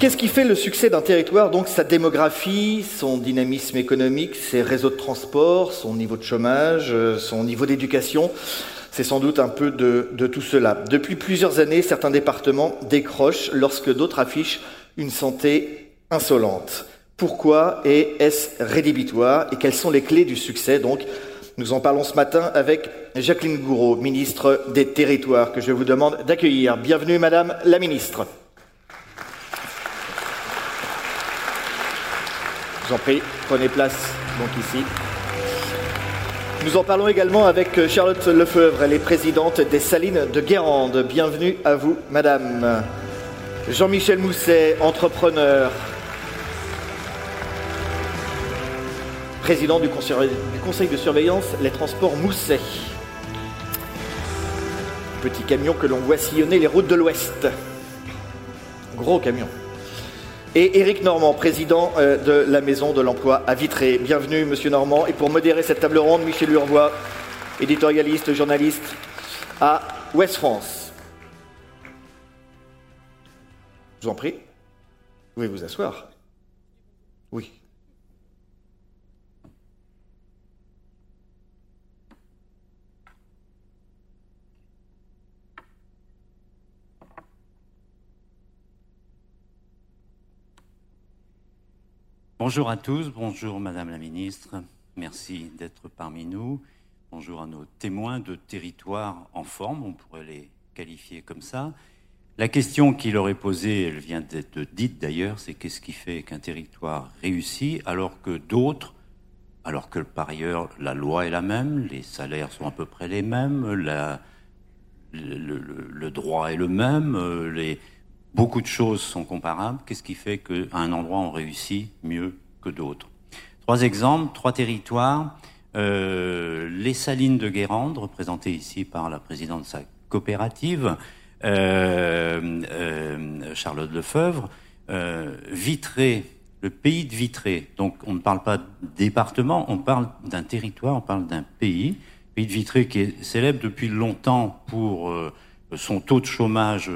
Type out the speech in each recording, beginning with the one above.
Qu'est-ce qui fait le succès d'un territoire? Donc sa démographie, son dynamisme économique, ses réseaux de transport, son niveau de chômage, euh, son niveau d'éducation. C'est sans doute un peu de, de, tout cela. Depuis plusieurs années, certains départements décrochent lorsque d'autres affichent une santé insolente. Pourquoi est-ce rédhibitoire et quelles sont les clés du succès? Donc, nous en parlons ce matin avec Jacqueline Gouraud, ministre des Territoires, que je vous demande d'accueillir. Bienvenue, Madame la Ministre. Je vous en prie, prenez place donc ici. Nous en parlons également avec Charlotte Lefebvre, elle est présidente des Salines de Guérande. Bienvenue à vous, Madame. Jean-Michel Mousset, entrepreneur, président du conseil, de surveillance Les Transports Mousset. Petit camion que l'on voit sillonner les routes de l'Ouest. Gros camion et Éric Normand, président euh, de la Maison de l'Emploi à Vitré. Bienvenue, Monsieur Normand. Et pour modérer cette table ronde, Michel Urvois, éditorialiste, journaliste à Ouest France. Je vous en prie. Vous pouvez vous asseoir. Oui. Bonjour à tous, bonjour Madame la Ministre, merci d'être parmi nous. Bonjour à nos témoins de territoires en forme, on pourrait les qualifier comme ça. La question qui leur est posée, elle vient d'être dite d'ailleurs, c'est qu'est-ce qui fait qu'un territoire réussit alors que d'autres, alors que par ailleurs la loi est la même, les salaires sont à peu près les mêmes, le, le, droit est le même, les, Beaucoup de choses sont comparables. Qu'est-ce qui fait qu'à un endroit on réussit mieux que d'autres? Trois exemples, trois territoires. Euh, les Salines de Guérande, représentées ici par la présidente de sa coopérative, euh, euh, Charlotte Lefebvre, euh, Vitré, le pays de Vitré. Donc on ne parle pas de département, on parle d'un territoire, on parle d'un pays. Pays de Vitré qui est célèbre depuis longtemps pour son taux de chômage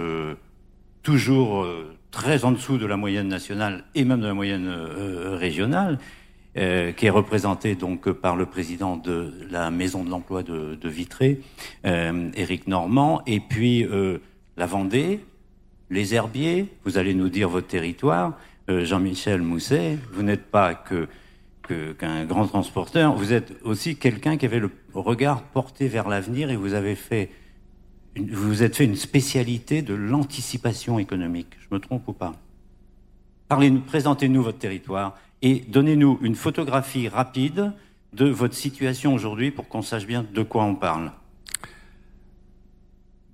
toujours euh, très en dessous de la moyenne nationale et même de la moyenne euh, régionale, euh, qui est représenté donc par le président de la Maison de l'Emploi de, de, Vitré, Éric Normand, et puis la Vendée, les herbiers. Vous allez nous dire votre territoire, Jean-Michel Mousset. Vous n'êtes pas que qu'un grand transporteur, vous êtes aussi quelqu'un qui avait le regard porté vers l'avenir et vous avez fait vous vous êtes fait une spécialité de l'anticipation économique. Je me trompe ou pas? Parlez-nous, présentez-nous votre territoire et donnez-nous une photographie rapide de votre situation aujourd'hui pour qu'on sache bien de quoi on parle.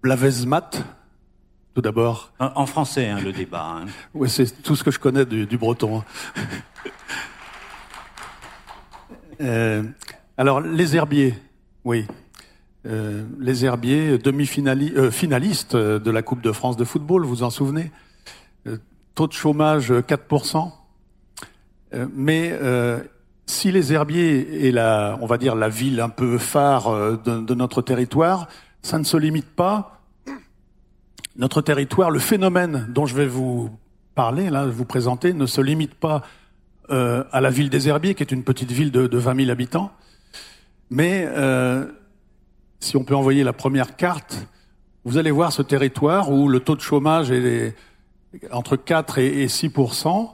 Blavezmat, tout d'abord. En, en, français, hein, le débat. Hein. oui, c'est tout ce que je connais du, du breton. euh, alors, les herbiers, oui. Euh, les Herbiers, demi-finalistes euh, de la Coupe de France de football, vous en souvenez? Euh, Taux de chômage 4%. mais si les Herbiers est la, on va dire, la ville un peu phare de, notre territoire, ça ne se limite pas. Notre territoire, le phénomène dont je vais vous parler, là, vous présenter, ne se limite pas à la ville des Herbiers, qui est une petite ville de, de 20 000 habitants, mais si on peut envoyer la première carte, vous allez voir ce territoire où le taux de chômage est entre 4 et 6%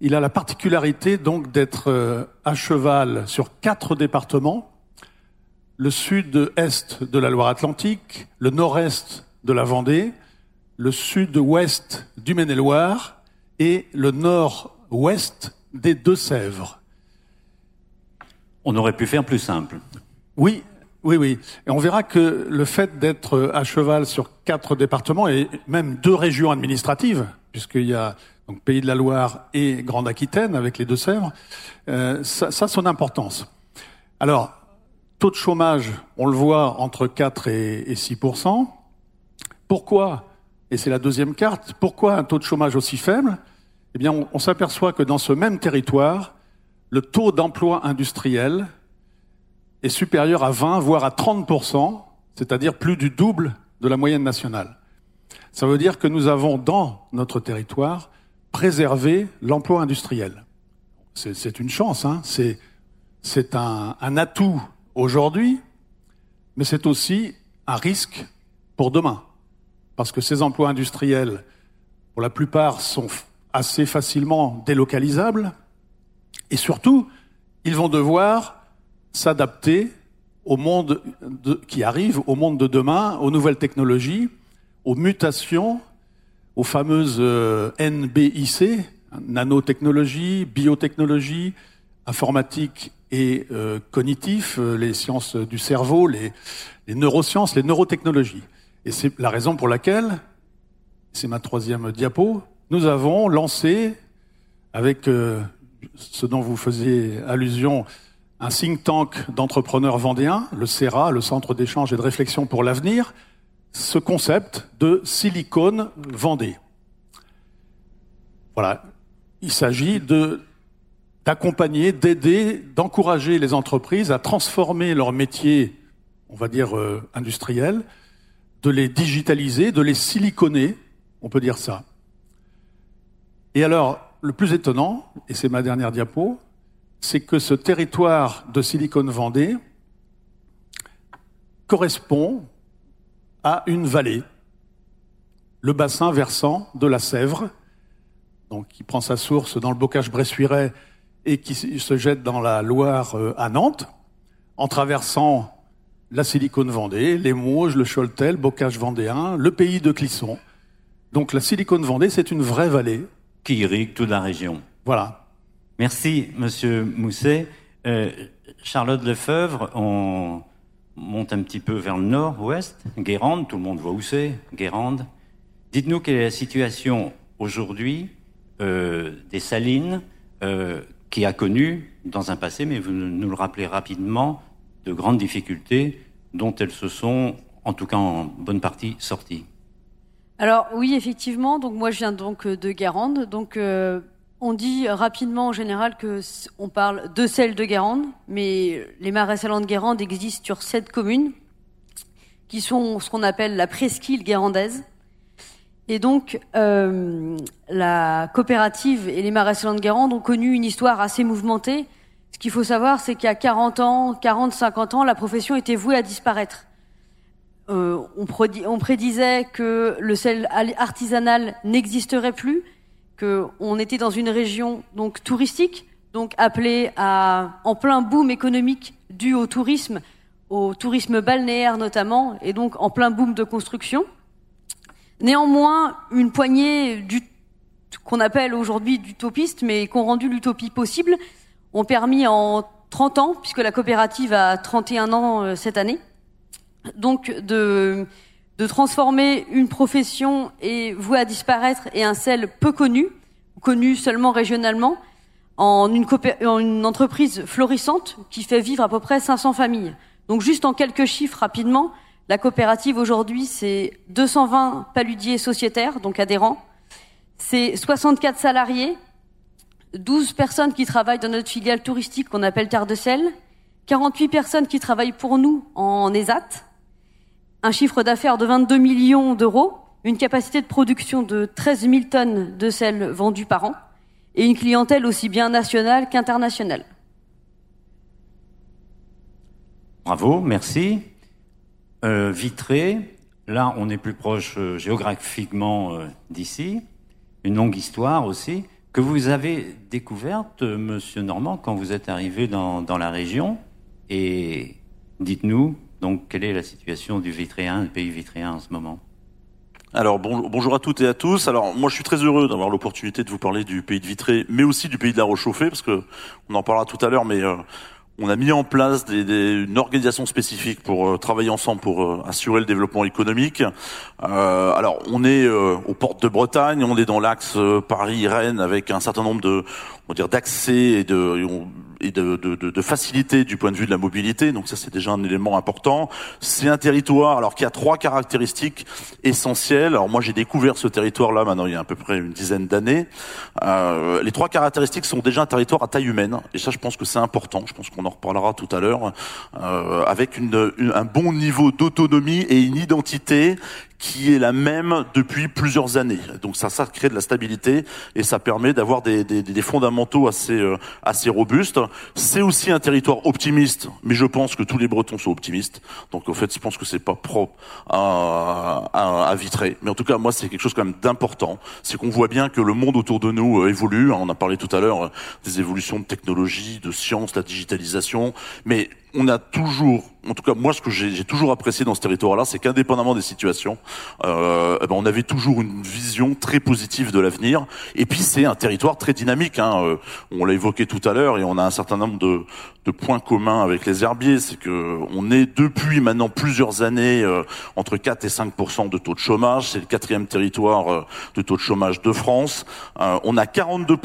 Il a la particularité donc d'être à cheval sur quatre départements le sud-est de la Loire-Atlantique, le nord-est de la Vendée, le sud-ouest du Maine-et-Loire et le nord-ouest des Deux-Sèvres. On aurait pu faire plus simple. Oui, oui, oui. Et on verra que le fait d'être à cheval sur quatre départements et même deux régions administratives, puisqu'il y a donc Pays de la Loire et Grande Aquitaine avec les Deux-Sèvres, euh, ça, ça a son importance. Alors, taux de chômage, on le voit entre 4 et, et 6 Pourquoi Et c'est la deuxième carte. Pourquoi un taux de chômage aussi faible? Eh bien, on, on s'aperçoit que dans ce même territoire, le taux d'emploi industriel est supérieur à 20, voire à 30%, c'est-à-dire plus du double de la moyenne nationale. Ça veut dire que nous avons dans notre territoire préserver l'emploi industriel. C'est une chance, hein c'est un atout aujourd'hui, mais c'est aussi un risque pour demain. Parce que ces emplois industriels, pour la plupart, sont assez facilement délocalisables. Et surtout, ils vont devoir s'adapter au monde qui arrive, au monde de demain, aux nouvelles technologies, aux mutations, aux fameuses euh, NBIC, nanotechnologie, biotechnologie, informatique et euh, cognitif, euh, les sciences du cerveau, les, neurosciences, les neurotechnologies. Et c'est la raison pour laquelle, c'est ma troisième diapo, nous avons lancé, avec ce dont vous faisiez allusion, un think tank d'entrepreneurs vendéens, le CERA, le Centre d'échange et de réflexion pour l'avenir, ce concept de silicone Vendée. Voilà. Il s'agit de d'accompagner, d'aider, d'encourager les entreprises à transformer leur métier, on va dire euh, industriel, de les digitaliser, de les siliconer, on peut dire ça. Et alors, le plus étonnant, et c'est ma dernière diapo, c'est que ce territoire de Silicon Vendée correspond à une vallée, le bassin versant de la Sèvre, donc qui prend sa source dans le bocage bressuirais et qui se jette dans la Loire euh, à Nantes, en traversant la Silicone Vendée, les Mauges, le Choletais, le bocage vendéen, le pays de Clisson. Donc la Silicone Vendée, c'est une vraie vallée. Qui irrigue toute la région. Voilà. Merci, Monsieur Mousset. Euh, Charlotte Lefebvre, on monte un petit peu vers le nord-ouest. Guérande, tout le monde voit où c'est. Guérande. Dites-nous quelle est la situation aujourd'hui euh, des salines euh, qui a connu dans un passé, mais vous nous le rappelez rapidement, de grandes difficultés dont elles se sont, en tout cas en bonne partie, sorties. Alors oui, effectivement. Donc moi, je viens donc de Guérande. Donc on dit rapidement en général que on parle de celle de Guérande, mais les marais salants de Guérande existent sur sept communes qui sont ce qu'on appelle la presqu'île guérandaise. Et donc, euh, la coopérative et les marais salants de Guérande ont connu une histoire assez mouvementée. Ce qu'il faut savoir, c'est qu'il y a 40 ans, 40, 50 ans, la profession était vouée à disparaître. Euh, on, on, prédisait que le sel artisanal n'existerait plus, qu'on était dans une région donc touristique, donc appelée en plein boom économique dû au tourisme, au tourisme balnéaire notamment, et donc en plein boom de construction. Néanmoins, une poignée qu'on appelle aujourd'hui d'utopistes, mais qui ont rendu l'utopie possible, ont permis en 30 ans, puisque la coopérative a 31 ans euh, cette année, donc de, de transformer une profession et vouée à disparaître et un sel peu connu, connu seulement régionalement, en une, en une entreprise florissante qui fait vivre à peu près 500 familles. Donc juste en quelques chiffres rapidement, la coopérative aujourd'hui, c'est 220 paludiers sociétaires, donc adhérents. C'est 64 salariés, 12 personnes qui travaillent dans notre filiale touristique qu'on appelle Terre de Sel, 48 personnes qui travaillent pour nous en ESAT, un chiffre d'affaires de 22 millions d'euros, une capacité de production de 13 000 tonnes de sel vendues par an, et une clientèle aussi bien nationale qu'internationale. Bravo, merci. Euh, Vitré, là on est plus proche euh, géographiquement euh, d'ici, une longue histoire aussi, que vous avez découverte, Monsieur Normand, quand vous êtes arrivé dans, dans la région? Et dites-nous, donc, quelle est la situation du Vitréen, du pays vitréen en ce moment? Alors bonjour à toutes et à tous. Alors moi je suis très heureux d'avoir l'opportunité de vous parler du pays de Vitré, mais aussi du pays de la Rochauffée, parce que on en parlera tout à l'heure, mais on a mis en place des, des, une organisation spécifique pour euh, travailler ensemble pour euh, assurer le développement économique. Euh, alors, on est aux portes de Bretagne, on est dans l'axe Paris-Rennes avec un certain nombre de, on va dire, d'accès et de et de, de, de, facilité du point de vue de la mobilité. Donc ça, c'est déjà un élément important. C'est un territoire alors qui a trois caractéristiques essentielles. Alors moi, j'ai découvert ce territoire-là maintenant il y a à peu près une dizaine d'années. Euh, les trois caractéristiques sont déjà un territoire à taille humaine. Et ça, je pense que c'est important. Je pense qu'on en reparlera tout à l'heure. Euh, avec une, un bon niveau d'autonomie et une identité qui est la même depuis plusieurs années. Donc ça, ça crée de la stabilité et ça permet d'avoir des, des, des, fondamentaux assez, euh, assez robustes. C'est aussi un territoire optimiste, mais je pense que tous les Bretons sont optimistes. Donc en fait, je pense que c'est pas propre à, à, à Vitré. Mais en tout cas, moi, c'est quelque chose quand même d'important. C'est qu'on voit bien que le monde autour de nous euh, évolue. On a parlé tout à l'heure euh, des évolutions de technologie, de science, la digitalisation. Mais on a toujours, en tout cas moi ce que j'ai toujours apprécié dans ce territoire-là, c'est qu'indépendamment des situations, euh, eh ben, on avait toujours une vision très positive de l'avenir. Et puis c'est un territoire très dynamique. Hein. Euh, on l'a évoqué tout à l'heure et on a un certain nombre de, de points communs avec les herbiers. C'est que on est depuis maintenant plusieurs années euh, entre 4 et 5 de taux de chômage. C'est le quatrième territoire euh, de taux de chômage de France. on a 42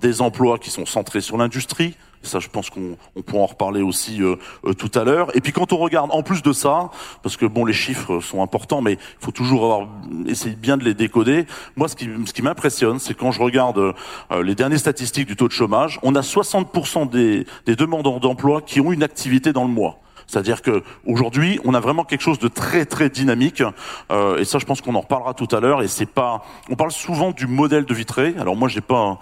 des emplois qui sont centrés sur l'industrie. Ça, je pense qu'on on pourra en reparler aussi euh, euh, tout à l'heure. Et puis quand on regarde, en plus de ça, parce que bon, les chiffres sont importants, mais il faut toujours avoir essayer bien de les décoder. Moi, ce qui, ce qui m'impressionne, c'est quand je regarde euh, les dernières statistiques du taux de chômage, on a 60% des, des demandeurs d'emploi qui ont une activité dans le mois. C'est-à-dire que aujourd'hui, on a vraiment quelque chose de très très dynamique. Euh, et ça, je pense qu'on en reparlera tout à l'heure. Et c'est pas, on parle souvent du modèle de Vitré. Alors moi, j'ai pas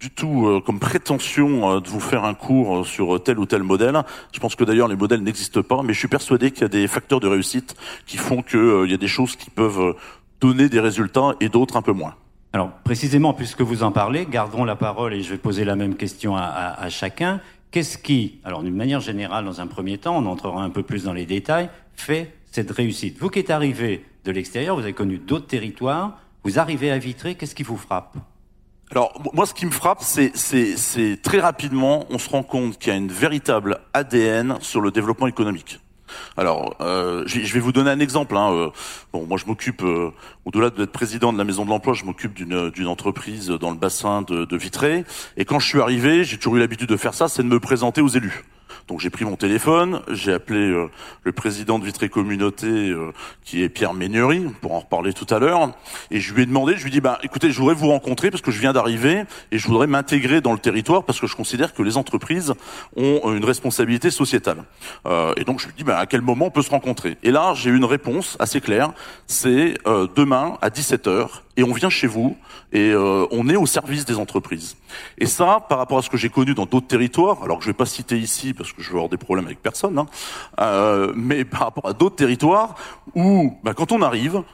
du tout euh, comme prétention euh, de vous faire un cours euh, sur tel ou tel modèle. Je pense que d'ailleurs les modèles n'existent pas, mais je suis persuadé qu'il y a des facteurs de réussite qui font qu'il y a des choses qui peuvent donner des résultats et d'autres un peu moins. Alors précisément, puisque vous en parlez, gardons la parole et je vais poser la même question à chacun. Qu'est-ce qui, alors d'une manière générale, dans un premier temps, on entrera un peu plus dans les détails, fait cette réussite? Vous qui êtes arrivé de l'extérieur, vous avez connu d'autres territoires, vous arrivez à Vitré, qu'est-ce qui vous frappe? Alors moi, ce qui me frappe, c'est, très rapidement, on se rend compte qu'il y a une véritable ADN sur le développement économique. Alors, euh, je vais vous donner un exemple. Hein. Euh, bon, moi, je m'occupe, euh, au-delà d'être président de la Maison de l'Emploi, je m'occupe d'une, d'une entreprise dans le bassin de, de Vitré. Et quand je suis arrivé, j'ai toujours eu l'habitude de faire ça, c'est de me présenter aux élus. Donc j'ai pris mon téléphone, j'ai appelé euh, le président de Vitré Communauté, euh, qui est Pierre Méniery, pour en reparler tout à l'heure, et je lui ai demandé, je lui ai dit, bah, écoutez, je voudrais vous rencontrer parce que je viens d'arriver et je voudrais m'intégrer dans le territoire parce que je considère que les entreprises ont une responsabilité sociétale. Euh, et donc je lui ai dit, bah, à quel moment on peut se rencontrer? Et là, j'ai eu une réponse assez claire, c'est demain à 17h, et on vient chez vous et euh, on est au service des entreprises. Et ça, par rapport à ce que j'ai connu dans d'autres territoires, alors que je vais pas citer ici parce que je vais avoir des problèmes avec personne, hein, euh, mais par rapport à d'autres territoires où, bah, quand on arrive,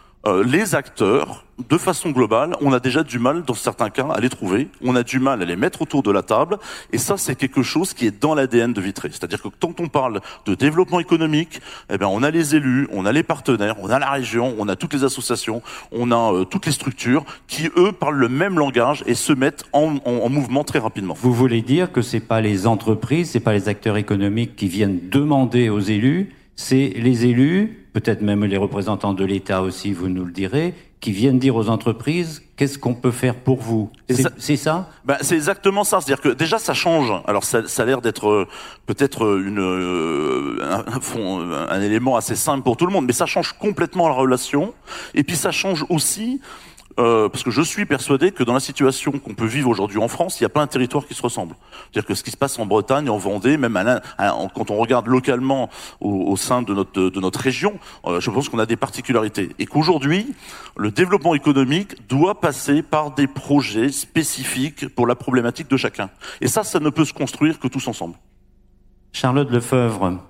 les acteurs, de façon globale, on a déjà du mal, dans certains cas, à les trouver. On a du mal à les mettre autour de la table. Et ça, c'est quelque chose qui est dans l'ADN de Vitré. C'est-à-dire que quand on parle de développement économique, eh bien, on a les élus, on a les partenaires, on a la région, on a toutes les associations, on a euh, toutes les structures qui, eux, parlent le même langage et se mettent en, en, en mouvement très rapidement. Vous voulez dire que c'est pas les entreprises, c'est pas les acteurs économiques qui viennent demander aux élus, c'est les élus peut-être même les représentants de l'État aussi, vous nous le direz, qui viennent dire aux entreprises qu'est-ce qu'on peut faire pour vous. C'est ça ben, C'est exactement ça. C'est-à-dire que déjà ça change. Alors ça, ça a l'air d'être euh, peut-être euh, une euh, un, un, élément assez simple pour tout le monde, mais ça change complètement la relation. Et puis ça change aussi euh, parce que je suis persuadé que dans la situation qu'on peut vivre aujourd'hui en France, il n'y a pas un territoire qui se ressemble. C'est-à-dire que ce qui se passe en Bretagne, en Vendée, même à quand on regarde localement au, sein de notre, de notre région, euh, je pense qu'on a des particularités. Et qu'aujourd'hui, le développement économique doit passer par des projets spécifiques pour la problématique de chacun. Et ça, ça ne peut se construire que tous ensemble. Charlotte Lefebvre,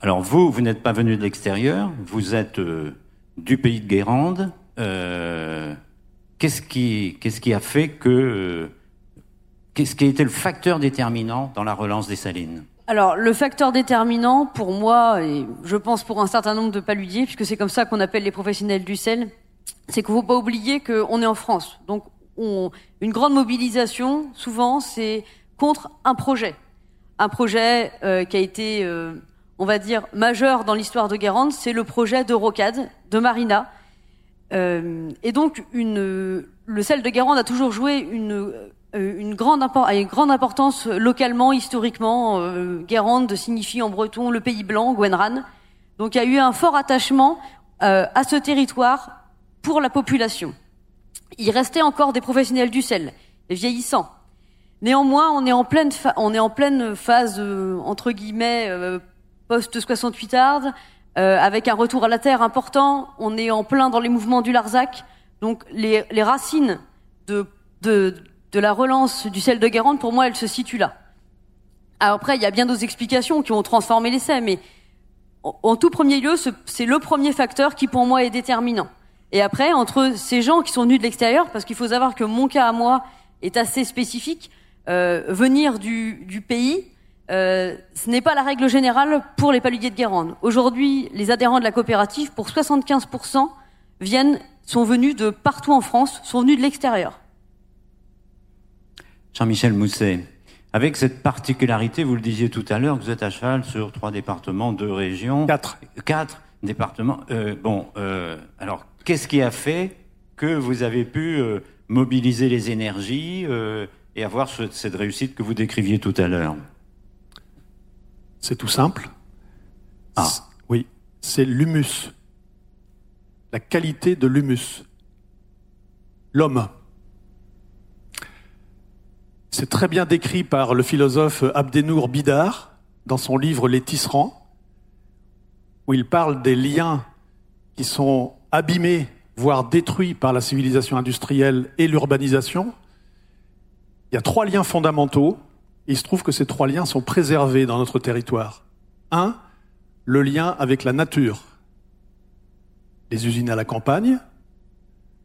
alors vous, vous n'êtes pas venu de l'extérieur, vous êtes euh, du pays de Guérande. Euh, qu'est-ce qui, a fait que, qu'est-ce qui a été le facteur déterminant dans la relance des salines? Alors, le facteur déterminant, pour moi, et je pense pour un certain nombre de paludiers, puisque c'est comme ça qu'on appelle les professionnels du sel, c'est qu'il ne faut pas oublier qu'on est en France. Donc, on, une grande mobilisation, souvent, c'est contre un projet. Un projet euh, qui a été, euh, on va dire, majeur dans l'histoire de Guérande, c'est le projet de Rocade, de Marina, euh, et donc, une, le sel de Guérande a toujours joué une, euh, une, grande, une grande importance localement, historiquement. Euh, Guérande signifie en breton le pays blanc, Gwenran. Donc, il y a eu un fort attachement euh, à ce territoire pour la population. Il restait encore des professionnels du sel, vieillissants. Néanmoins, on est en pleine, on est en pleine phase, entre guillemets, post-68 hard, euh, avec un retour à la terre important. On est en plein dans les mouvements du Larzac. Donc les, les racines de, de, de la relance du sel de Guérande, pour moi, elles se situent là. Après, il y a bien d'autres explications qui ont transformé l'essai, mais en, tout premier lieu, ce- c'est le premier facteur qui, pour moi, est déterminant. Et après, entre ces gens qui sont venus de l'extérieur, parce qu'il faut savoir que mon cas à moi est assez spécifique, euh, venir du, du pays, euh, ce n'est pas la règle générale pour les paludiers de Guérande. Aujourd'hui, les adhérents de la coopérative, pour 75%, viennent, sont venus de partout en France, sont venus de l'extérieur. Jean-Michel Mousset, avec cette particularité, vous le disiez tout à l'heure, vous êtes à cheval sur trois départements, deux régions. Quatre. Quatre départements. Euh, bon, euh, alors, qu'est-ce qui a fait que vous avez pu euh, mobiliser les énergies euh, et avoir ce- cette réussite que vous décriviez tout à l'heure? C'est tout simple. Ah. Oui, c'est l'humus. La qualité de l'humus. L'homme. C'est très bien décrit par le philosophe Abdenour Bidar dans son livre Les tisserands, où il parle des liens qui sont abîmés, voire détruits par la civilisation industrielle et l'urbanisation. Il y a trois liens fondamentaux, il se trouve que ces trois liens sont préservés dans notre territoire. Un, le lien avec la nature. Les usines à la campagne,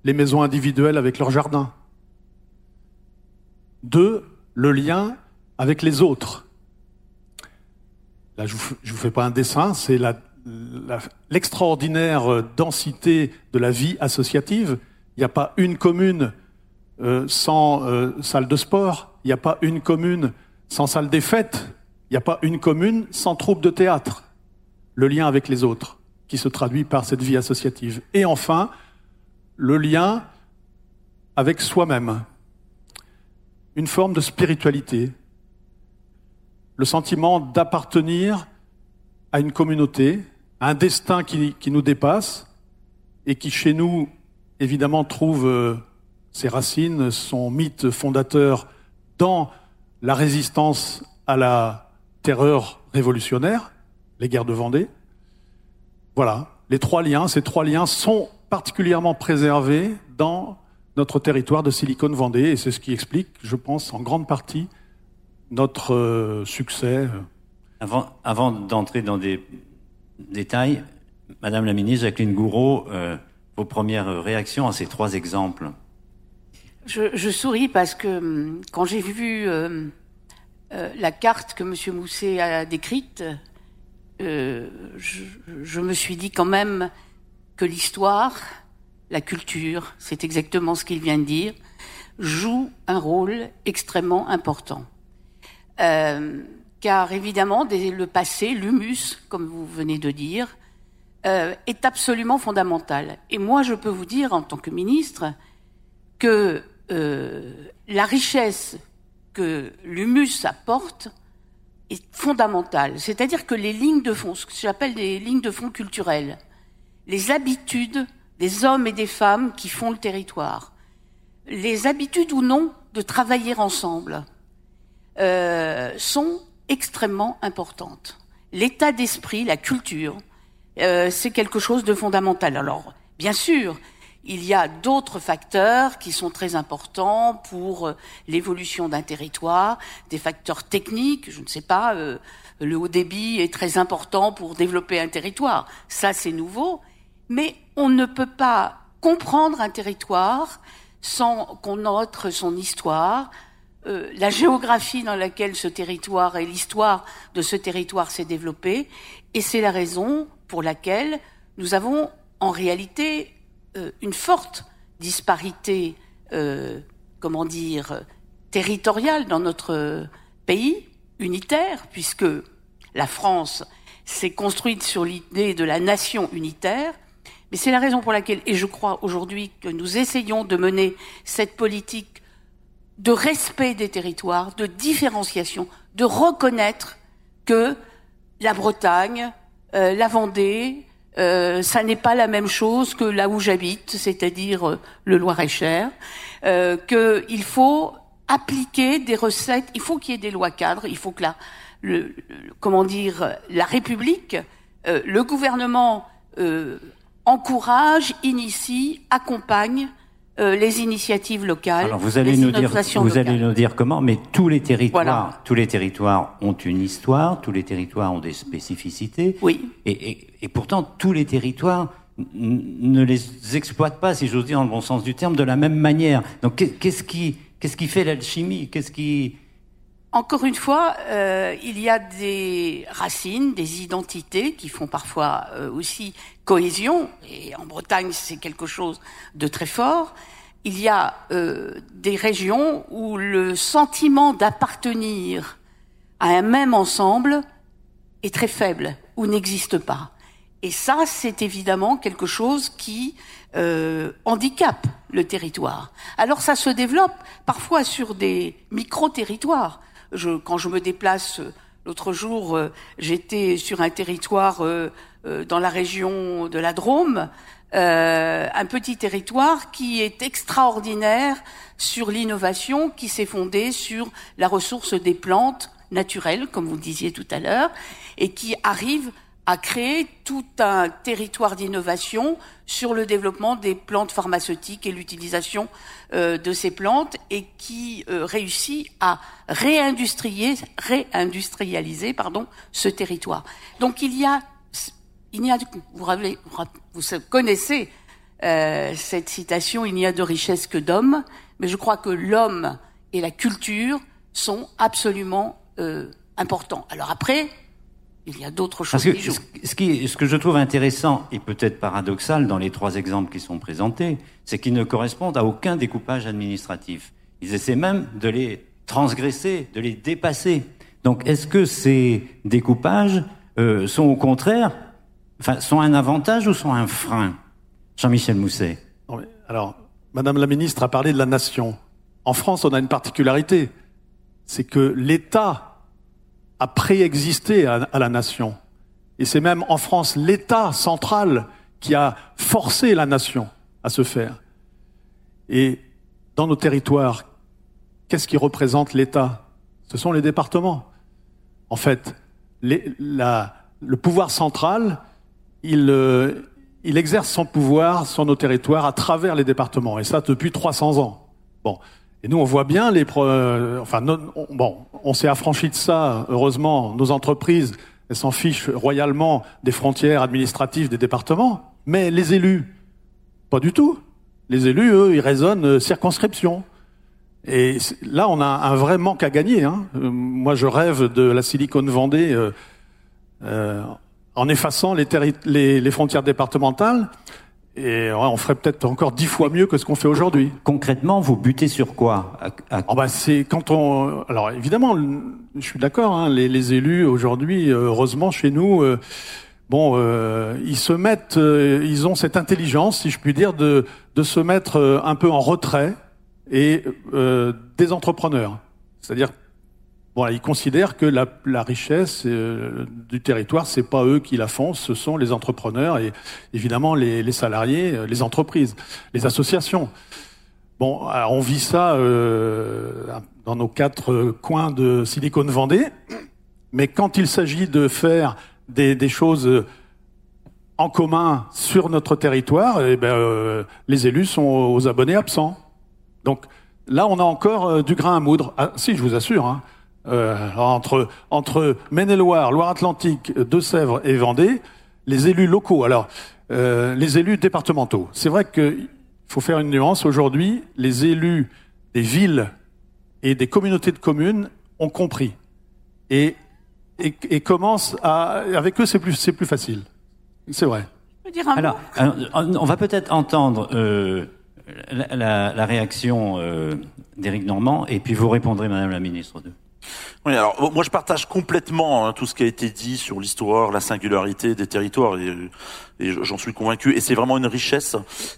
les maisons individuelles avec leurs jardins. Deux, le lien avec les autres. Là, je je vous fais pas un dessin, c'est l'extraordinaire densité de la vie associative. Il n'y a pas une commune euh, sans euh, salle de sport, il n'y a pas une commune sans salle des fêtes, il n'y a pas une commune sans troupe de théâtre. Le lien avec les autres, qui se traduit par cette vie associative. Et enfin, le lien avec soi-même. Une forme de spiritualité. Le sentiment d'appartenir à une communauté, à un destin qui, nous dépasse et qui chez nous, évidemment, trouve euh, ses racines, son mythe fondateur dans la résistance à la terreur révolutionnaire, les guerres de Vendée. Voilà, les trois liens, ces trois liens sont particulièrement préservés dans notre territoire de Silicon Vendée et c'est ce qui explique, je pense, en grande partie notre euh, succès. Avant, avant d'entrer dans des détails, Madame la ministre Jacqueline Gouraud, euh, vos premières réactions à ces trois exemples? Je, souris parce que hum, quand j'ai vu euh, euh, la carte que M. Mousset a décrite, euh, je, me suis dit quand même que l'histoire, la culture, c'est exactement ce qu'il vient de dire, joue un rôle extrêmement important. Car évidemment, le passé, l'humus, comme vous venez de dire, est absolument fondamental. Et moi, je peux vous dire, en tant que ministre, que euh, la richesse que l'humus apporte est fondamentale. C'est-à-dire que les lignes de fond, ce que j'appelle des lignes de fond culturelles, les habitudes des hommes et des femmes qui font le territoire, les habitudes ou non de travailler ensemble, euh, sont extrêmement importantes. L'état d'esprit, la culture, euh, c'est quelque chose de fondamental. Alors, bien sûr, il y a d'autres facteurs qui sont très importants pour euh, l'évolution d'un territoire, des facteurs techniques, je ne sais pas, euh, le haut débit est très important pour développer un territoire, ça c'est nouveau, mais on ne peut pas comprendre un territoire sans connaître son histoire, euh, la géographie dans laquelle ce territoire et l'histoire de ce territoire s'est développée, et c'est la raison pour laquelle nous avons en réalité euh, une forte disparité, euh, comment dire, territoriale dans notre pays unitaire, puisque la France s'est construite sur l'idée de la nation unitaire. Mais c'est la raison pour laquelle, et je crois aujourd'hui que nous essayons de mener cette politique de respect des territoires, de différenciation, de reconnaître que la Bretagne, euh, la Vendée, euh, ça n'est pas la même chose que là où j'habite, c'est-à-dire euh, le Loir-et-Cher, euh, qu'il faut appliquer des recettes, il faut qu'il y ait des lois cadres, il faut que la, comment dire, la République euh, le gouvernement encourage, initie, accompagne les initiatives locales. Alors vous allez nous dire, vous allez nous dire comment, mais tous les territoires, tous les territoires ont une histoire, tous les territoires ont des spécificités. Oui. Et, et pourtant, tous les territoires ne les exploitent pas, si j'ose dire, dans le bon sens du terme, de la même manière. Donc qu'est-ce qui, qu'est-ce qui fait l'alchimie? Qu'est-ce qui encore une fois, euh, il y a des racines, des identités qui font parfois euh, aussi cohésion, et en Bretagne c'est quelque chose de très fort. Il y a euh, des régions où le sentiment d'appartenir à un même ensemble est très faible ou n'existe pas. Et ça, c'est évidemment quelque chose qui euh, handicape le territoire. Alors ça se développe parfois sur des micro-territoires. Quand je me déplace, euh, l'autre jour, euh, j'étais sur un territoire euh, dans la région de la Drôme, un petit territoire qui est extraordinaire sur l'innovation, qui s'est fondé sur la ressource des plantes naturelles, comme vous disiez tout à l'heure, et qui arrive a créé tout un territoire d'innovation sur le développement des plantes pharmaceutiques et l'utilisation euh, de ces plantes et qui euh, réussit à réindustrialiser, réindustrialiser pardon, ce territoire. Donc il y a, il y a vous, vous connaissez euh, cette citation, il n'y a de richesse que d'hommes, mais je crois que l'homme et la culture sont absolument euh, importants. Alors après, il y a d'autres choses qui jouent. Ce, qui, ce que je trouve intéressant et peut-être paradoxal dans les trois exemples qui sont présentés, c'est qu'ils ne correspondent à aucun découpage administratif. Ils essaient même de les transgresser, de les dépasser. Donc, est-ce que ces découpages euh, sont au contraire, enfin, sont un avantage ou sont un frein? Jean-Michel Mousset. Alors, Madame la Ministre a parlé de la nation. En France, on a une particularité, c'est que l'État a préexisté à, la nation. Et c'est même en France l'État central qui a forcé la nation à se faire. Et dans nos territoires, qu'est-ce qui représente l'État? Ce sont les départements. En fait, le pouvoir central, il, euh, il exerce son pouvoir sur nos territoires à travers les départements, et ça depuis 300 ans. Bon, et nous, on voit bien les, euh, enfin, bon, on s'est affranchi de ça. Heureusement, nos entreprises, elles s'en fichent royalement des frontières administratives des départements. Mais les élus, pas du tout. Les élus, eux, ils raisonnent euh, circonscription. Et là, on a un vrai manque à gagner. Hein. Euh, moi, je rêve de la Silicon Vendée euh, en effaçant les, les frontières départementales. Et on ferait peut-être encore dix fois mieux que ce qu'on fait aujourd'hui. Concrètement, vous butez sur quoi oh bah c'est quand on. Alors évidemment, je suis d'accord. Hein, les, les, élus aujourd'hui, euh, heureusement chez nous, euh, bon, euh, ils se mettent, ils ont cette intelligence, si je puis dire, de de se mettre un peu en retrait et des entrepreneurs. C'est-à-dire ils considèrent que la, richesse euh, du territoire, c'est pas eux qui la font, ce sont les entrepreneurs et évidemment les, salariés, euh, les entreprises, les associations. Bon, on vit ça euh, dans nos quatre coins de Silicon Vendée, mais quand il s'agit de faire des, choses en commun sur notre territoire, eh ben, les élus sont aux abonnés absents. Donc là, on a encore du grain à moudre. Ah, si, je vous assure. Hein, euh, entre, entre Maine-et-Loire, Loire-Atlantique, Deux-Sèvres et Vendée, les élus locaux, alors euh, les élus départementaux. C'est vrai qu'il faut faire une nuance. Aujourd'hui, les élus des villes et des communautés de communes ont compris et, et, et commencent à... Avec eux, c'est plus, c'est plus facile. C'est vrai. Alors, on va peut-être entendre euh, la, la, la, réaction euh, d'Éric Normand et puis vous répondrez, Madame la Ministre. De... Oui, alors moi je partage complètement hein, tout ce qui a été dit sur l'histoire, la singularité des territoires, et, et j'en suis convaincu. Et c'est vraiment une richesse,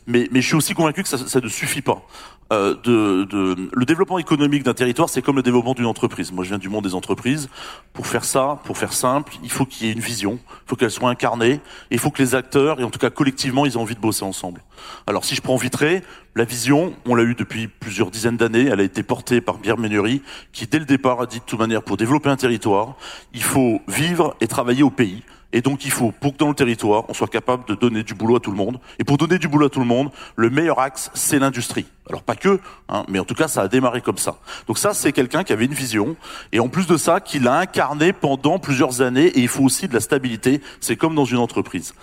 mais, je suis aussi convaincu que ça ne suffit pas. Euh, le développement économique d'un territoire, c'est comme le développement d'une entreprise. Moi, je viens du monde des entreprises. Pour faire ça, pour faire simple, il faut qu'il y ait une vision, il faut qu'elle soit incarnée, et il faut que les acteurs, et en tout cas collectivement, ils aient envie de bosser ensemble. Alors, si je prends Vitré, la vision, on l'a eu depuis plusieurs dizaines d'années, elle a été portée par Pierre Ménury, qui dès le départ a dit de toute manière, pour développer un territoire, il faut vivre et travailler au pays Et donc il faut, pour que dans le territoire, on soit capable de donner du boulot à tout le monde. Et pour donner du boulot à tout le monde, le meilleur axe, c'est l'industrie. Alors pas que, hein, mais en tout cas, ça a démarré comme ça. Donc ça, c'est quelqu'un qui avait une vision, et en plus de ça, qui l'a incarné pendant plusieurs années, et il faut aussi de la stabilité. C'est comme dans une entreprise.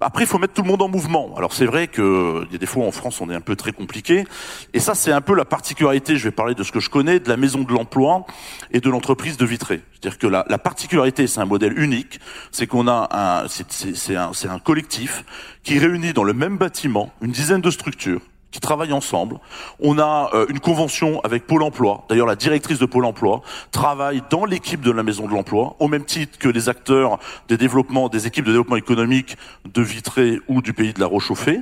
Après, il faut mettre tout le monde en mouvement. Alors c'est vrai que y a des fois en France, on est un peu très compliqué. Et ça, c'est un peu la particularité, je vais parler de ce que je connais, de la maison de l'emploi et de l'entreprise de Vitré. C'est-à-dire que la, la particularité, c'est un modèle unique, c'est qu'on a un, c'est un collectif qui réunit dans le même bâtiment une dizaine de structures qui travaillent ensemble. On a euh, une convention avec Pôle Emploi. D'ailleurs, la directrice de Pôle Emploi travaille dans l'équipe de la Maison de l'Emploi, au même titre que les acteurs des développements, des équipes de développement économique de Vitré ou du pays de la Rochauffée.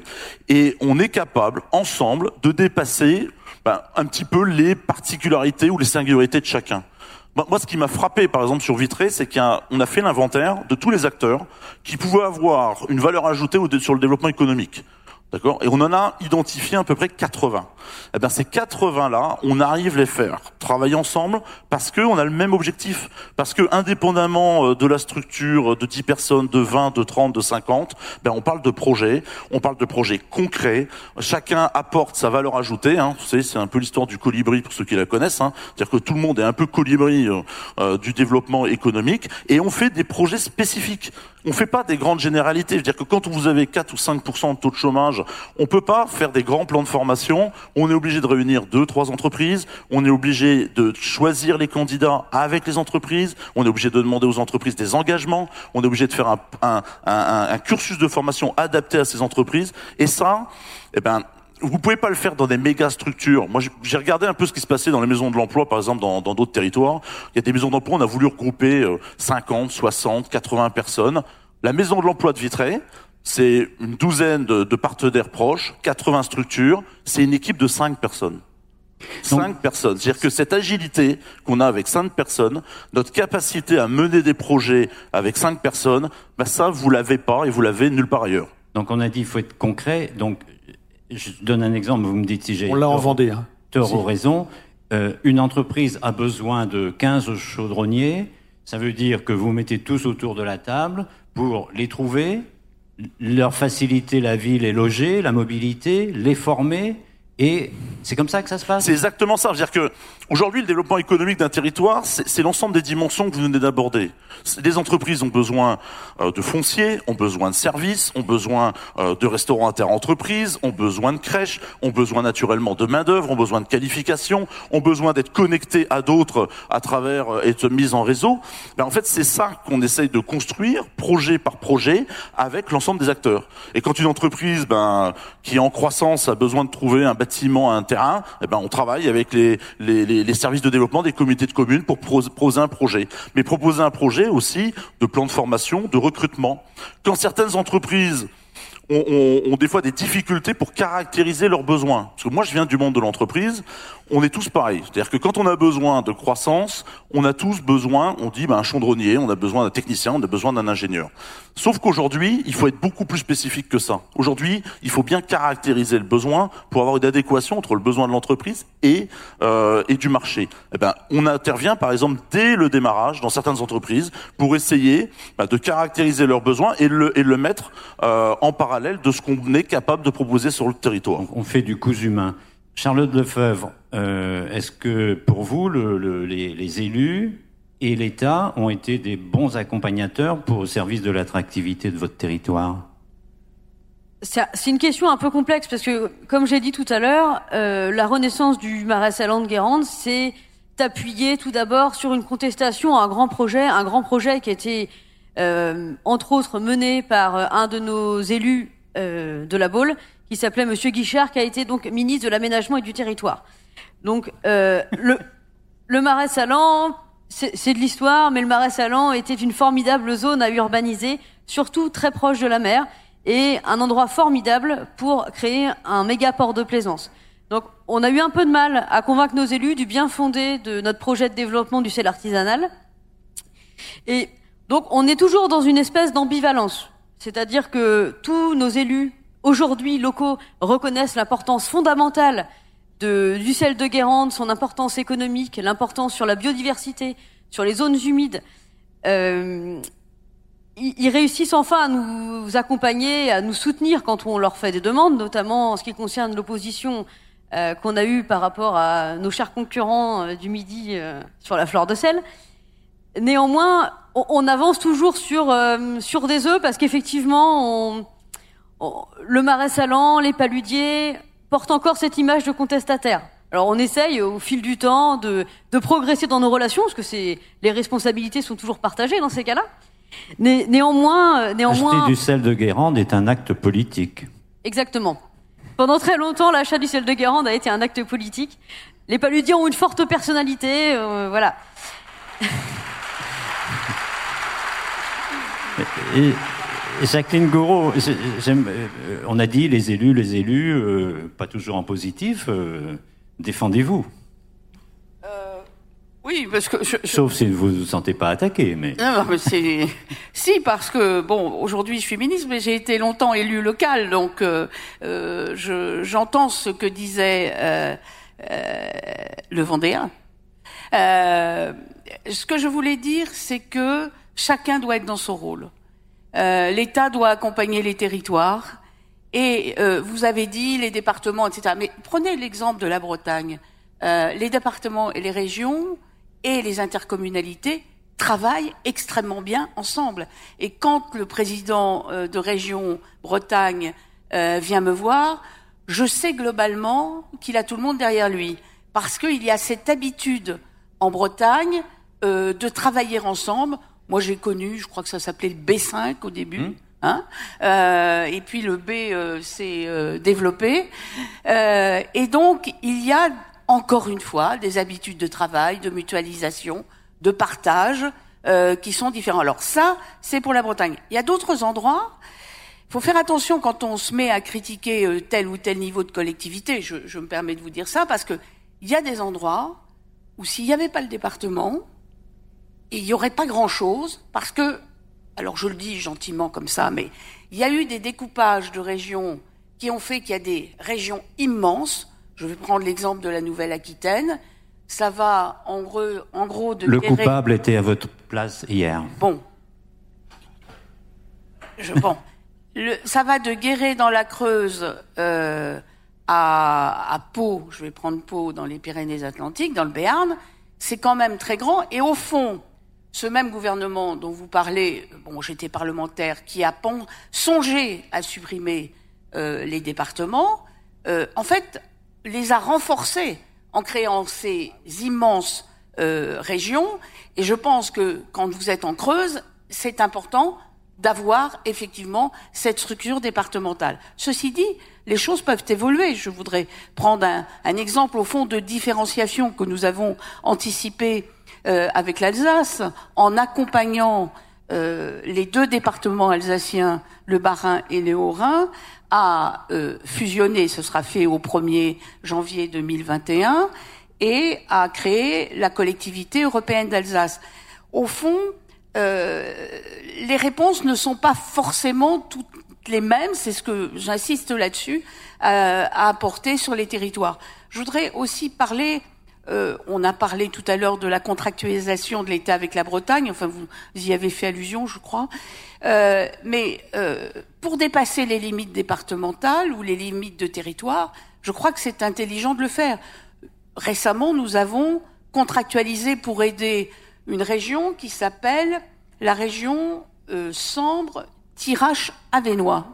Et on est capable, ensemble, de dépasser ben, un petit peu les particularités ou les singularités de chacun. Moi, ce qui m'a frappé, par exemple, sur Vitré, c'est qu'on a, fait l'inventaire de tous les acteurs qui pouvaient avoir une valeur ajoutée sur le développement économique. D'accord Et on en a identifié à peu près 80. Eh bien, ces 80-là, on arrive les faire travailler ensemble parce qu'on a le même objectif. Parce que, indépendamment euh, de la structure de 10 personnes, de 20, de 30, de 50, ben, on parle de projets, on parle de projets concrets. Chacun apporte sa valeur ajoutée. Hein. Vous savez, c'est un peu l'histoire du colibri pour ceux qui la connaissent. Hein. C'est-à-dire que tout le monde est un peu colibri euh, euh, du développement économique et on fait des projets spécifiques. On fait pas des grandes généralités. C'est-à-dire que quand vous avez 4 ou 5% de taux de chômage, on peut pas faire des grands plans de formation. On est obligé de réunir deux, trois entreprises. On est obligé de choisir les candidats avec les entreprises. On est obligé de demander aux entreprises des engagements. On est obligé de faire un cursus de formation adapté à ces entreprises. Et ça, eh ben, vous pouvez pas le faire dans des méga structures. Moi, j'ai regardé un peu ce qui se passait dans les maisons de l'emploi, par exemple, dans d'autres territoires. Il y a des maisons d'emploi, on a voulu regrouper 50, 60, 80 personnes. La maison de l'emploi de Vitré, c'est une douzaine de, de, partenaires proches, 80 structures, c'est une équipe de 5 personnes. 5 personnes. C'est-à-dire que cette agilité qu'on a avec 5 personnes, notre capacité à mener des projets avec 5 personnes, ben ça, vous l'avez pas et vous l'avez nulle part ailleurs. Donc on a dit il faut être concret. Donc je donne un exemple, vous me dites si j'ai On l'a en Vendée. Hein. Tort ou raison. Euh, une entreprise a besoin de 15 chaudronniers. Ça veut dire que vous mettez tous autour de la table pour les trouver, leur faciliter la vie, les loger, la mobilité, les former, et c'est comme ça que ça se passe C'est exactement ça. C'est-à-dire que aujourd'hui, le développement économique d'un territoire, c'est l'ensemble des dimensions que vous venez d'aborder. Les entreprises ont besoin euh, de fonciers, ont besoin de services, ont besoin euh, de restaurants inter-entreprises, ont besoin de crèches, ont besoin naturellement de main-d'œuvre, ont besoin de qualifications, ont besoin d'être connectés à d'autres à travers euh, être mis en réseau. Ben, en fait, c'est ça qu'on essaye de construire, projet par projet, avec l'ensemble des acteurs. Et quand une entreprise ben, qui est en croissance a besoin de trouver un bâtiment, un terrain, eh ben, on travaille avec les, les, les, services de développement des communautés de communes pour proposer un projet. Mais proposer un projet aussi de plan de formation, de recrutement. Quand certaines entreprises ont, ont, ont, des fois des difficultés pour caractériser leurs besoins. Parce que moi, je viens du monde de l'entreprise on est tous pareils. C'est-à-dire que quand on a besoin de croissance, on a tous besoin, on dit ben, un chaudronnier, on a besoin d'un technicien, on a besoin d'un ingénieur. Sauf qu'aujourd'hui, il faut être beaucoup plus spécifique que ça. Aujourd'hui, il faut bien caractériser le besoin pour avoir une adéquation entre le besoin de l'entreprise et, euh, et du marché. Eh ben, on intervient par exemple dès le démarrage dans certaines entreprises pour essayer ben, de caractériser leurs besoins et le, et le mettre euh, en parallèle de ce qu'on est capable de proposer sur le territoire. On fait du coût humain. Charlotte Lefebvre, euh, est-ce que pour vous, le, le, les, les, élus et l'État ont été des bons accompagnateurs pour au service de l'attractivité de votre territoire? C'est une question un peu complexe parce que, comme j'ai dit tout à l'heure, euh, la renaissance du Salant de Guérande, c'est appuyer tout d'abord sur une contestation à un grand projet, un grand projet qui a été, euh, entre autres, mené par euh, un de nos élus euh, de la Baule, qui s'appelait Monsieur Guichard, qui a été donc ministre de l'aménagement et du territoire. Donc euh, le, le Marais Salant, c'est de l'histoire, mais le Marais Salant était une formidable zone à urbaniser, surtout très proche de la mer, et un endroit formidable pour créer un méga port de plaisance. Donc on a eu un peu de mal à convaincre nos élus du bien fondé de notre projet de développement du sel artisanal. Et donc on est toujours dans une espèce d'ambivalence. C'est-à-dire que tous nos élus aujourd'hui locaux reconnaissent l'importance fondamentale de, du sel de Guérande, son importance économique, l'importance sur la biodiversité, sur les zones humides. Euh, ils réussissent enfin à nous accompagner, à nous soutenir quand on leur fait des demandes, notamment en ce qui concerne l'opposition euh, qu'on a eue par rapport à nos chers concurrents euh, du Midi euh, sur la fleur de sel. Néanmoins, on, avance toujours sur, sur des œufs parce qu'effectivement, le marais salant, les paludiers portent encore cette image de contestataire. Alors on essaye au fil du temps de, de progresser dans nos relations, parce que c'est les responsabilités sont toujours partagées dans ces cas-là néanmoins, euh, néanmoins. Acheter du sel de Guérande est un acte politique. Exactement. Pendant très longtemps, l'achat du sel de Guérande a été un acte politique. Les paludiens ont une forte personnalité, euh, voilà. Et, Jacqueline Gouraud, euh, on a dit les élus, les élus, pas toujours en positif, défendez-vous. Oui, parce que je, sauf si vous ne vous sentez pas attaqué, mais. Non, mais c'est si parce que bon, aujourd'hui je suis ministre, mais j'ai été longtemps élu local, donc euh, euh, j'entends ce que disait euh, euh, le Vendéen. Euh, ce que je voulais dire, c'est que chacun doit être dans son rôle. L'État doit accompagner les territoires. Et vous avez dit les départements, etc. Mais prenez l'exemple de la Bretagne. les départements et les régions et les intercommunalités travaillent extrêmement bien ensemble. Et quand le président euh, de région Bretagne euh, vient me voir, je sais globalement qu'il a tout le monde derrière lui, parce qu'il y a cette habitude en Bretagne euh, de travailler ensemble. Moi, j'ai connu, je crois que ça s'appelait le B5 au début. Mmh. Hein et puis le B s'est développé. et donc, il y a encore une fois, des habitudes de travail, de mutualisation, de partage euh, qui sont différents. Alors ça, c'est pour la Bretagne. Il y a d'autres endroits. Il faut faire attention quand on se met à critiquer euh, tel ou tel niveau de collectivité. Je, je me permets de vous dire ça parce que il y a des endroits où s'il n'y avait pas le département, il n'y aurait pas grand-chose parce que, alors je le dis gentiment comme ça, mais il y a eu des découpages de régions qui ont fait qu'il y a des régions immenses je vais prendre l'exemple de la Nouvelle-Aquitaine. Ça va en gros, en gros de. Le coupable était à votre place hier. Bon. Je, bon. Le, ça va de Guéret dans la Creuse euh, à, à Pau. Je vais prendre Pau dans les Pyrénées-Atlantiques, dans le Béarn. C'est quand même très grand. Et au fond, ce même gouvernement dont vous parlez, bon, j'étais parlementaire, qui a songé à supprimer euh, les départements, euh, en fait, les a renforcés en créant ces immenses euh, régions. Et je pense que quand vous êtes en Creuse, c'est important d'avoir effectivement cette structure départementale. Ceci dit, les choses peuvent évoluer. Je voudrais prendre un, exemple au fond de différenciation que nous avons anticipé euh, avec l'Alsace en accompagnant euh, les deux départements alsaciens, le Bas-Rhin et le Haut-Rhin, à euh, fusionner, ce sera fait au 1er janvier 2021, et à créer la collectivité européenne d'Alsace. Au fond, euh, les réponses ne sont pas forcément toutes les mêmes, c'est ce que j'insiste là-dessus, euh, à apporter sur les territoires. Je voudrais aussi parler euh, on a parlé tout à l'heure de la contractualisation de l'État avec la Bretagne. Enfin, vous y avez fait allusion, je crois. Euh, mais euh, pour dépasser les limites départementales ou les limites de territoire, je crois que c'est intelligent de le faire. Récemment, nous avons contractualisé pour aider une région qui s'appelle la région Sambre Tirache Avenois.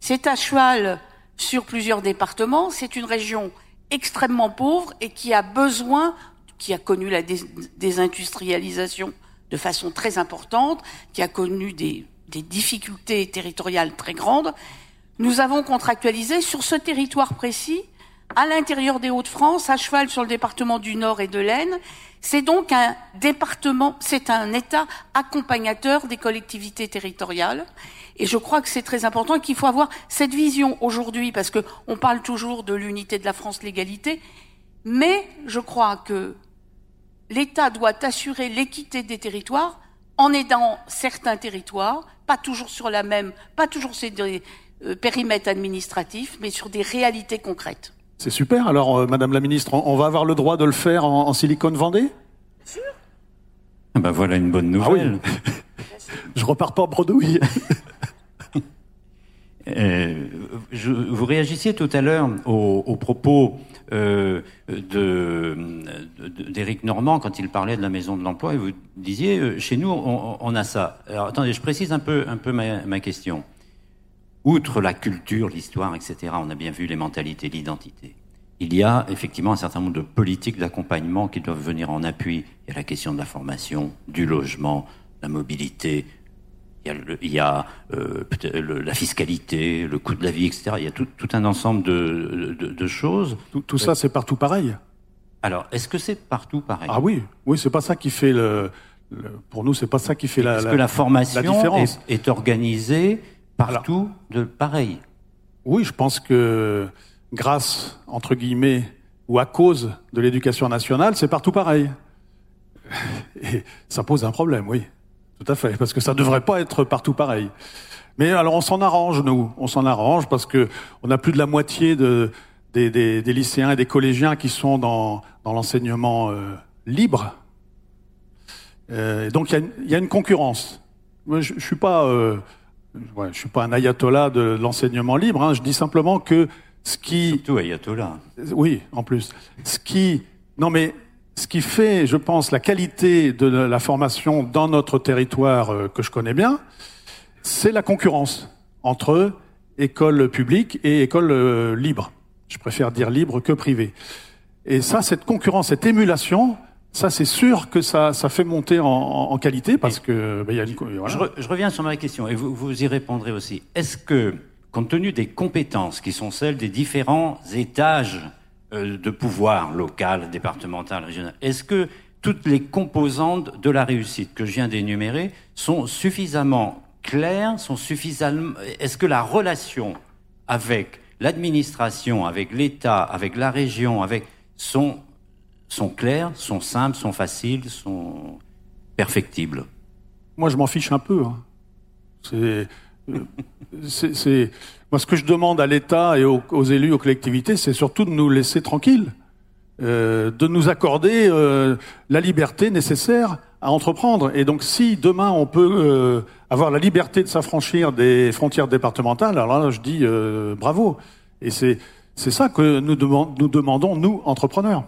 C'est à cheval sur plusieurs départements. C'est une région extrêmement pauvre et qui a besoin, qui a connu la désindustrialisation de façon très importante, qui a connu des, des difficultés territoriales très grandes, nous avons contractualisé sur ce territoire précis, à l'intérieur des Hauts-de-France, à cheval sur le département du Nord et de l'Aisne. C'est donc un département, c'est un État accompagnateur des collectivités territoriales. Et je crois que c'est très important qu'il faut avoir cette vision aujourd'hui, parce que on parle toujours de l'unité de la France, l'égalité, mais je crois que l'État doit assurer l'équité des territoires en aidant certains territoires, pas toujours sur la même, pas toujours sur des euh, périmètres administratifs, mais sur des réalités concrètes. C'est super. Alors, euh, Madame la Ministre, on, va avoir le droit de le faire en, en Silicon Vendée? Sûr. Ah ben voilà une bonne nouvelle. Ah je repars pas en bredouille. Euh, je, vous réagissiez tout à l'heure aux, propos euh, d'Éric Normand quand il parlait de la maison de l'emploi et vous disiez euh, chez nous on, a ça. Alors attendez, je précise un peu, un peu ma, ma question. Outre la culture, l'histoire, etc., on a bien vu les mentalités, l'identité. Il y a effectivement un certain nombre de politiques d'accompagnement qui doivent venir en appui. Il y a la question de la formation, du logement, la mobilité, il y a, euh, la fiscalité, le coût de la vie, etc. Il y a tout, un ensemble de, choses. Tout, ça, c'est partout pareil. Alors, est-ce que c'est partout pareil? Ah oui, oui, c'est pas ça qui fait le. pour nous, c'est pas ça qui fait la. Est-ce que la formation différence. Est, organisée partout de pareil Oui, je pense que grâce entre guillemets ou à cause de l'éducation nationale, c'est partout pareil. Et ça pose un problème, oui. Tout à fait, parce que ça devrait pas être partout pareil. Mais alors on s'en arrange, nous. On s'en arrange parce que on a plus de la moitié de, des, des, des lycéens et des collégiens qui sont dans, dans l'enseignement euh, libre. Euh, donc il y, y, a une concurrence. Moi, je, je suis pas, euh, ouais, je suis pas un ayatollah de l'enseignement libre. Hein. Je dis simplement que ce qui surtout ayatollah. Oui, en plus. Ce qui non mais ce qui fait, je pense, la qualité de la formation dans notre territoire euh, que je connais bien, c'est la concurrence entre écoles publiques et écoles euh, libres. Je préfère dire libre que privée. Et ça, cette concurrence, cette émulation, ça, c'est sûr que ça, ça fait monter en, en qualité parce que ben, y a une, je, je, reviens sur ma question et vous, vous y répondrez aussi. Est-ce que, compte tenu des compétences qui sont celles des différents étages euh, de pouvoir local, départemental, régional. Est-ce que toutes les composantes de la réussite que je viens d'énumérer sont suffisamment claires, sont suffisamment est-ce que la relation avec l'administration, avec l'État, avec la région, avec sont sont claires, sont simples, sont faciles, sont perfectibles Moi, je m'en fiche un peu. Hein. C'est c'est moi ce que je demande à l'État et aux, élus, aux collectivités, c'est surtout de nous laisser tranquilles, euh, de nous accorder euh, la liberté nécessaire à entreprendre. Et donc, si demain on peut euh, avoir la liberté de s'affranchir des frontières départementales, alors là, je dis euh, bravo. Et c'est c'est ça que nous demandons nous entrepreneurs.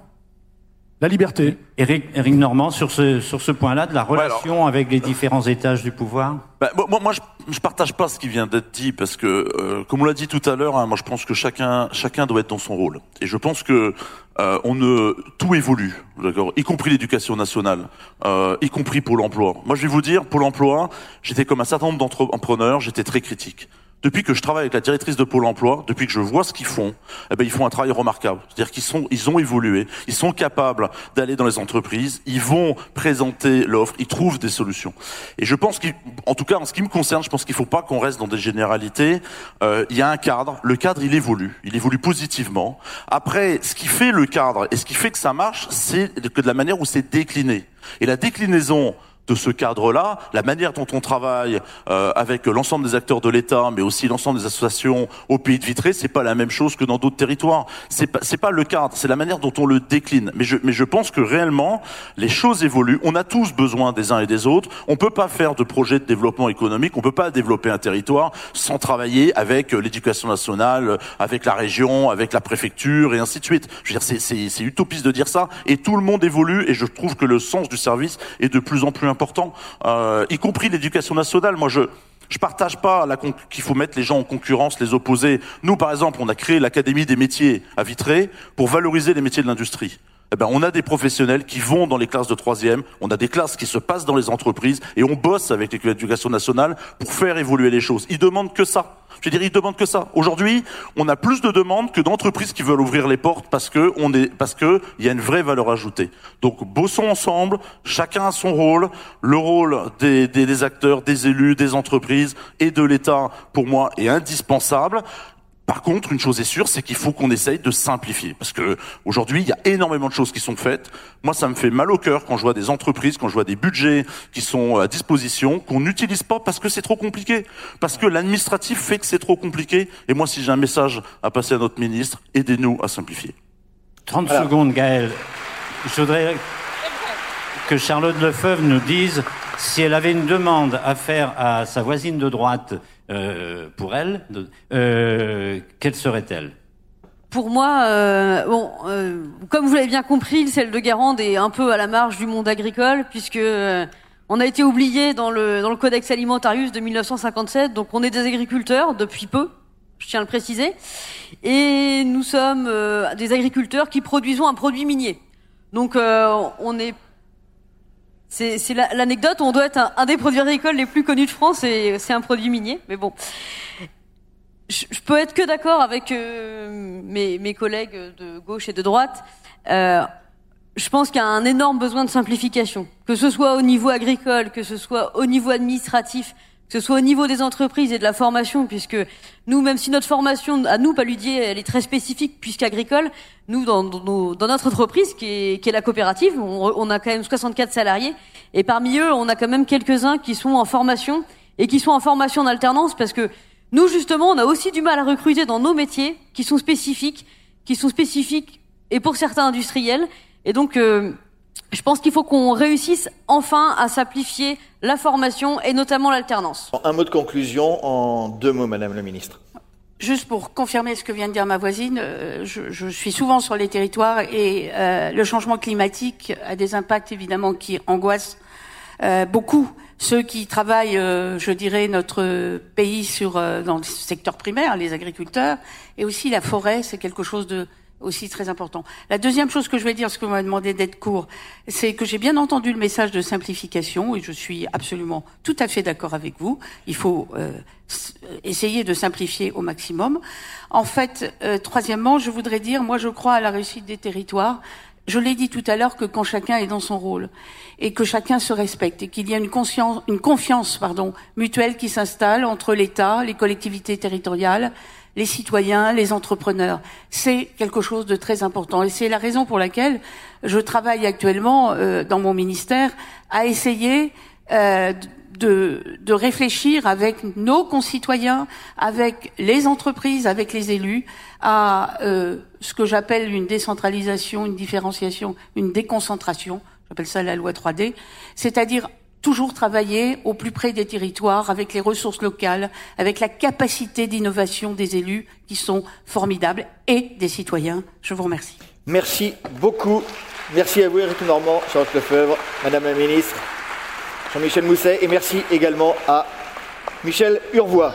La liberté. Eric, Eric Normand, sur ce, sur ce point-là, de la relation avec les différents étages du pouvoir? Bah, Moi, moi je, je partage pas ce qui vient d'être dit, parce que, euh, comme on l'a dit tout à l'heure, hein, moi je pense que chacun, chacun doit être dans son rôle. Et je pense que euh, on ne tout évolue, d'accord, y compris l'éducation nationale, euh, y compris Pôle Emploi. Moi, je vais vous dire, Pôle Emploi, j'étais comme un certain nombre d'entrepreneurs, j'étais très critique depuis que je travaille avec la directrice de Pôle Emploi, depuis que je vois ce qu'ils font, eh ben ils font un travail remarquable. C'est-à-dire qu'ils sont, ils ont évolué, ils sont capables d'aller dans les entreprises, ils vont présenter l'offre, ils trouvent des solutions. Et je pense qu'en tout cas en ce qui me concerne, je pense qu'il ne faut pas qu'on reste dans des généralités. Euh, il y a un cadre, le cadre il évolue, il évolue positivement. Après, ce qui fait le cadre et ce qui fait que ça marche, c'est que de la manière où c'est décliné. Et la déclinaison de ce cadre-là, la manière dont on travaille euh, avec l'ensemble des acteurs de l'État, mais aussi l'ensemble des associations au pays de Vitré, c'est pas la même chose que dans d'autres territoires. C'est pas, pas le cadre, c'est la manière dont on le décline. Mais je, mais je pense que réellement, les choses évoluent. On a tous besoin des uns et des autres. On peut pas faire de projet de développement économique, on peut pas développer un territoire sans travailler avec l'éducation nationale, avec la région, avec la préfecture et ainsi de suite. Je veux dire, c'est utopiste de dire ça. Et tout le monde évolue et je trouve que le sens du service est de plus en plus important important, euh, y compris l'éducation nationale. Moi, je je partage pas qu'il faut mettre les gens en concurrence, les opposer. Nous, par exemple, on a créé l'Académie des métiers à Vitré pour valoriser les métiers de l'industrie. Eh ben, on a des professionnels qui vont dans les classes de troisième, on a des classes qui se passent dans les entreprises, et on bosse avec l'éducation nationale pour faire évoluer les choses. Ils demandent que ça. Je veux dire, ils demandent que ça. Aujourd'hui, on a plus de demandes que d'entreprises qui veulent ouvrir les portes parce que on est, parce que il y a une vraie valeur ajoutée. Donc, bossons ensemble. Chacun a son rôle. Le rôle des, des, des acteurs, des élus, des entreprises et de l'État, pour moi, est indispensable. Par contre, une chose est sûre, c'est qu'il faut qu'on essaye de simplifier. Parce que aujourd'hui, il y a énormément de choses qui sont faites. Moi, ça me fait mal au cœur quand je vois des entreprises, quand je vois des budgets qui sont à disposition, qu'on n'utilise pas parce que c'est trop compliqué. Parce que l'administratif fait que c'est trop compliqué. Et moi, si j'ai un message à passer à notre ministre, aidez-nous à simplifier. 30 secondes, Gaël. Je voudrais que Charlotte Lefeuve nous dise si elle avait une demande à faire à sa voisine de droite euh, pour elle, euh, quelle serait-elle? Pour moi, euh, bon, comme vous l'avez bien compris, celle de Guérande est un peu à la marge du monde agricole, puisque on a été oublié dans le, dans le Codex Alimentarius de 1957, donc on est des agriculteurs depuis peu, je tiens à le préciser, et nous sommes des agriculteurs qui produisons un produit minier. Donc on est c'est l'anecdote, on doit être un, des produits agricoles les plus connus de France et c'est un produit minier, mais bon je, je, peux être que d'accord avec euh, mes, mes, collègues de gauche et de droite. Euh, je pense qu'il y a un énorme besoin de simplification, que ce soit au niveau agricole, que ce soit au niveau administratif, que ce soit au niveau des entreprises et de la formation, puisque nous, même si notre formation à nous, Paludier, elle est très spécifique puisqu'agricole, nous, dans, notre entreprise, qui est, la coopérative, on, on, a quand même 64 salariés, et parmi eux, on a quand même quelques-uns qui sont en formation, et qui sont en formation en alternance, parce que nous, justement, on a aussi du mal à recruter dans nos métiers qui sont spécifiques, qui sont spécifiques et pour certains industriels. Et donc, euh, je pense qu'il faut qu'on réussisse enfin à simplifier la formation et notamment l'alternance. Un mot de conclusion en deux mots, Madame la Ministre. Juste pour confirmer ce que vient de dire ma voisine, euh, je, je suis souvent sur les territoires et euh, le changement climatique a des impacts évidemment qui angoissent euh, beaucoup ceux qui travaillent, euh, je dirais, notre pays sur euh, dans le secteur primaire, les agriculteurs, et aussi la forêt, c'est quelque chose de aussi très important. La deuxième chose que je vais dire, ce que vous m'avez demandé d'être court, c'est que j'ai bien entendu le message de simplification et je suis absolument tout à fait d'accord avec vous. Il faut euh, essayer de simplifier au maximum. En fait, euh, troisièmement, je voudrais dire, moi je crois à la réussite des territoires. Je l'ai dit tout à l'heure que quand chacun est dans son rôle et que chacun se respecte et qu'il y a une, confiance mutuelle qui s'installe entre l'État, les collectivités territoriales, les citoyens, les entrepreneurs, c'est quelque chose de très important. Et c'est la raison pour laquelle je travaille actuellement euh, dans mon ministère à essayer euh, de, réfléchir avec nos concitoyens, avec les entreprises, avec les élus, à euh, ce que j'appelle une décentralisation, une différenciation, une déconcentration, j'appelle ça la loi 3D, c'est-à-dire toujours travailler au plus près des territoires, avec les ressources locales, avec la capacité d'innovation des élus qui sont formidables et des citoyens. Je vous remercie. Merci beaucoup. Merci à vous, Eric Normand, Charles Lefebvre, Madame la Ministre, Jean-Michel Mousset, et merci également à Michel Urvois.